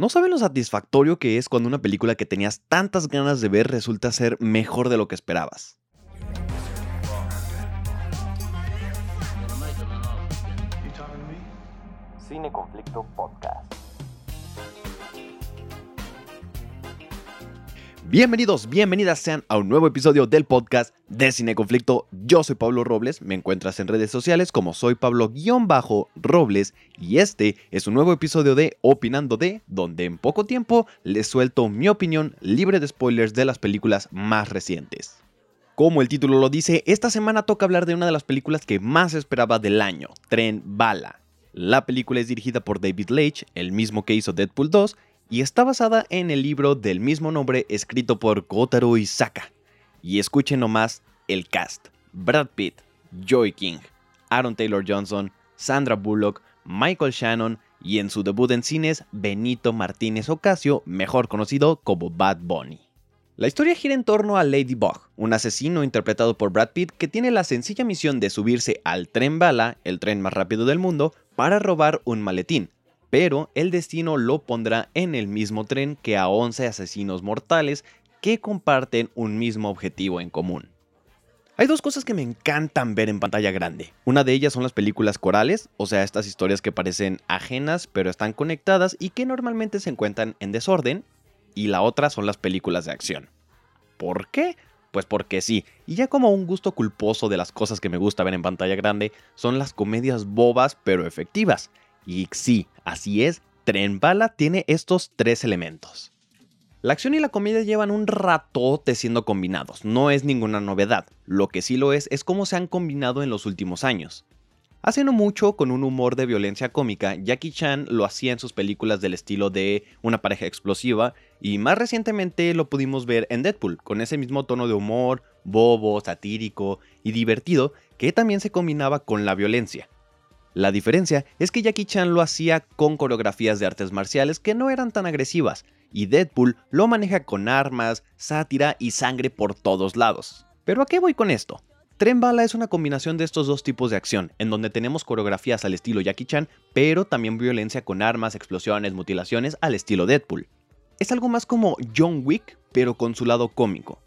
No saben lo satisfactorio que es cuando una película que tenías tantas ganas de ver resulta ser mejor de lo que esperabas. Cine Conflicto Podcast. Bienvenidos, bienvenidas sean a un nuevo episodio del podcast de Cine Conflicto. Yo soy Pablo Robles, me encuentras en redes sociales como soy Pablo-Robles y este es un nuevo episodio de Opinando de, donde en poco tiempo les suelto mi opinión libre de spoilers de las películas más recientes. Como el título lo dice, esta semana toca hablar de una de las películas que más esperaba del año, Tren Bala. La película es dirigida por David Leitch, el mismo que hizo Deadpool 2, y está basada en el libro del mismo nombre escrito por Kotaro Isaka. Y escuchen nomás el cast. Brad Pitt, Joey King, Aaron Taylor Johnson, Sandra Bullock, Michael Shannon y en su debut en cines Benito Martínez Ocasio, mejor conocido como Bad Bunny. La historia gira en torno a Ladybug, un asesino interpretado por Brad Pitt que tiene la sencilla misión de subirse al tren bala, el tren más rápido del mundo, para robar un maletín, pero el destino lo pondrá en el mismo tren que a 11 asesinos mortales que comparten un mismo objetivo en común. Hay dos cosas que me encantan ver en pantalla grande. Una de ellas son las películas corales, o sea, estas historias que parecen ajenas pero están conectadas y que normalmente se encuentran en desorden. Y la otra son las películas de acción. ¿Por qué? Pues porque sí, y ya como un gusto culposo de las cosas que me gusta ver en pantalla grande, son las comedias bobas pero efectivas. Y sí, así es, Tren Bala tiene estos tres elementos. La acción y la comedia llevan un ratote siendo combinados, no es ninguna novedad, lo que sí lo es es cómo se han combinado en los últimos años. Hace no mucho, con un humor de violencia cómica, Jackie Chan lo hacía en sus películas del estilo de una pareja explosiva, y más recientemente lo pudimos ver en Deadpool, con ese mismo tono de humor, bobo, satírico y divertido, que también se combinaba con la violencia. La diferencia es que Jackie Chan lo hacía con coreografías de artes marciales que no eran tan agresivas, y Deadpool lo maneja con armas, sátira y sangre por todos lados. ¿Pero a qué voy con esto? Tren Bala es una combinación de estos dos tipos de acción, en donde tenemos coreografías al estilo Jackie Chan, pero también violencia con armas, explosiones, mutilaciones al estilo Deadpool. Es algo más como John Wick, pero con su lado cómico.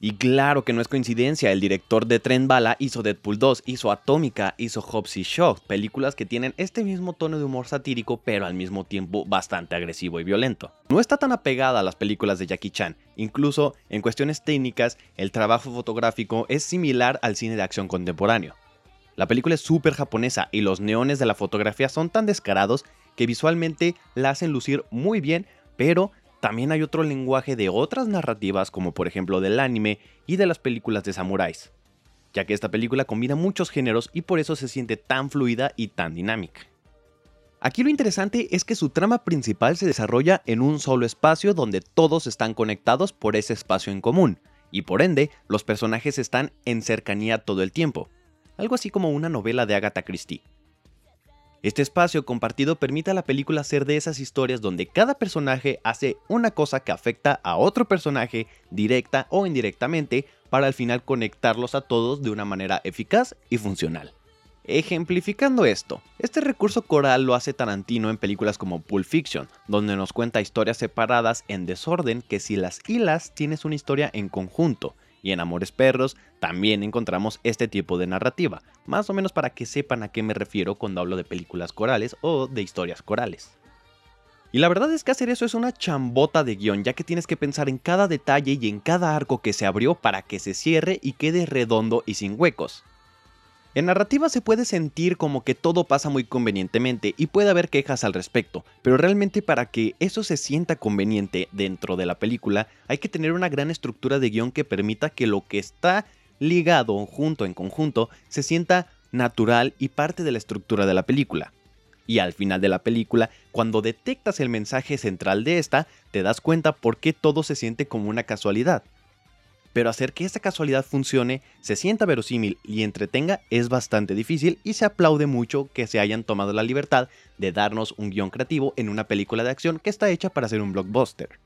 Y claro que no es coincidencia, el director de Tren Bala hizo Deadpool 2, hizo Atómica, hizo Hobbs y Shaw, películas que tienen este mismo tono de humor satírico, pero al mismo tiempo bastante agresivo y violento. No está tan apegada a las películas de Jackie Chan, incluso en cuestiones técnicas, el trabajo fotográfico es similar al cine de acción contemporáneo. La película es súper japonesa y los neones de la fotografía son tan descarados que visualmente la hacen lucir muy bien, pero también hay otro lenguaje de otras narrativas, como por ejemplo del anime y de las películas de samuráis, ya que esta película combina muchos géneros y por eso se siente tan fluida y tan dinámica. Aquí lo interesante es que su trama principal se desarrolla en un solo espacio donde todos están conectados por ese espacio en común, y por ende los personajes están en cercanía todo el tiempo, algo así como una novela de Agatha Christie. Este espacio compartido permite a la película ser de esas historias donde cada personaje hace una cosa que afecta a otro personaje directa o indirectamente para al final conectarlos a todos de una manera eficaz y funcional. Ejemplificando esto, este recurso coral lo hace Tarantino en películas como Pulp Fiction, donde nos cuenta historias separadas en desorden que si las hilas tienes una historia en conjunto, y en Amores Perros también encontramos este tipo de narrativa, más o menos para que sepan a qué me refiero cuando hablo de películas corales o de historias corales. Y la verdad es que hacer eso es una chambota de guion, ya que tienes que pensar en cada detalle y en cada arco que se abrió para que se cierre y quede redondo y sin huecos. En narrativa se puede sentir como que todo pasa muy convenientemente y puede haber quejas al respecto, pero realmente para que eso se sienta conveniente dentro de la película hay que tener una gran estructura de guion que permita que lo que está ligado junto en conjunto se sienta natural y parte de la estructura de la película. Y al final de la película, cuando detectas el mensaje central de esta, te das cuenta por qué todo se siente como una casualidad pero hacer que esta casualidad funcione, se sienta verosímil y entretenga es bastante difícil y se aplaude mucho que se hayan tomado la libertad de darnos un guion creativo en una película de acción que está hecha para ser un blockbuster.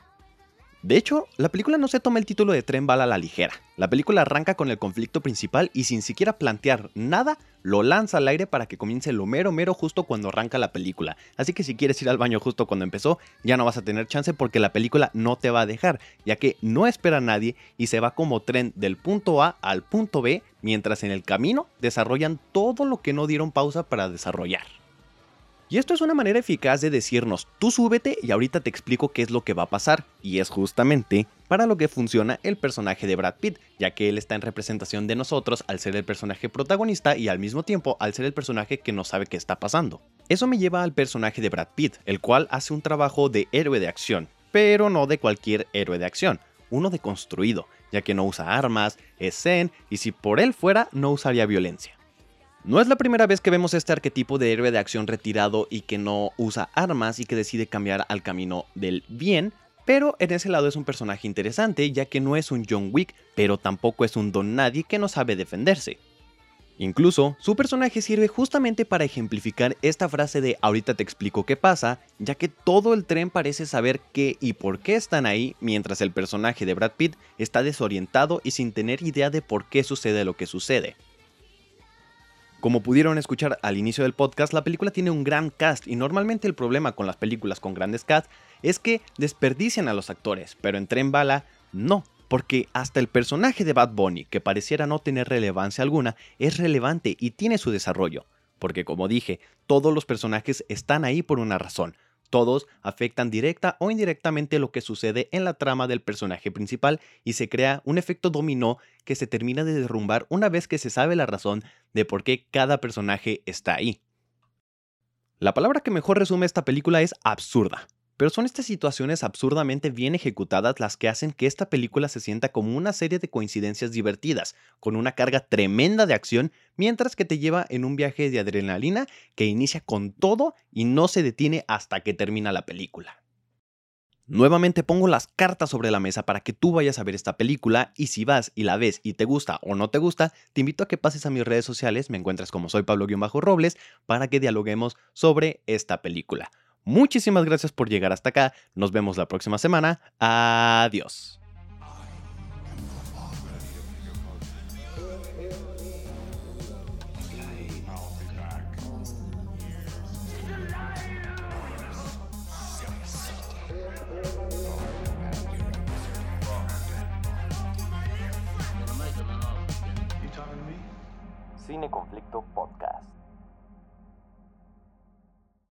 De hecho, la película no se toma el título de Tren Bala a la ligera. La película arranca con el conflicto principal y sin siquiera plantear nada, lo lanza al aire para que comience lo mero mero justo cuando arranca la película. Así que si quieres ir al baño justo cuando empezó, ya no vas a tener chance porque la película no te va a dejar, ya que no espera a nadie y se va como tren del punto A al punto B, mientras en el camino desarrollan todo lo que no dieron pausa para desarrollar. Y esto es una manera eficaz de decirnos, tú súbete y ahorita te explico qué es lo que va a pasar. Y es justamente para lo que funciona el personaje de Brad Pitt, ya que él está en representación de nosotros al ser el personaje protagonista y al mismo tiempo al ser el personaje que no sabe qué está pasando. Eso me lleva al personaje de Brad Pitt, el cual hace un trabajo de héroe de acción, pero no de cualquier héroe de acción, uno deconstruido, ya que no usa armas, es zen y si por él fuera no usaría violencia. No es la primera vez que vemos este arquetipo de héroe de acción retirado y que no usa armas y que decide cambiar al camino del bien, pero en ese lado es un personaje interesante ya que no es un John Wick, pero tampoco es un don nadie que no sabe defenderse. Incluso, su personaje sirve justamente para ejemplificar esta frase de ahorita te explico qué pasa, ya que todo el tren parece saber qué y por qué están ahí, mientras el personaje de Brad Pitt está desorientado y sin tener idea de por qué sucede lo que sucede. Como pudieron escuchar al inicio del podcast, la película tiene un gran cast y normalmente el problema con las películas con grandes cast es que desperdician a los actores, pero en Tren Bala no, porque hasta el personaje de Bad Bunny, que pareciera no tener relevancia alguna, es relevante y tiene su desarrollo, porque como dije, todos los personajes están ahí por una razón, todos afectan directa o indirectamente lo que sucede en la trama del personaje principal y se crea un efecto dominó que se termina de derrumbar una vez que se sabe la razón de por qué cada personaje está ahí. La palabra que mejor resume esta película es absurda. Pero son estas situaciones absurdamente bien ejecutadas las que hacen que esta película se sienta como una serie de coincidencias divertidas, con una carga tremenda de acción, mientras que te lleva en un viaje de adrenalina que inicia con todo y no se detiene hasta que termina la película. Nuevamente pongo las cartas sobre la mesa para que tú vayas a ver esta película y si vas y la ves y te gusta o no te gusta, te invito a que pases a mis redes sociales, me encuentras como soy Pablo-Robles, para que dialoguemos sobre esta película. Muchísimas gracias por llegar hasta acá. Nos vemos la próxima semana. Adiós. Cine Conflicto Podcast.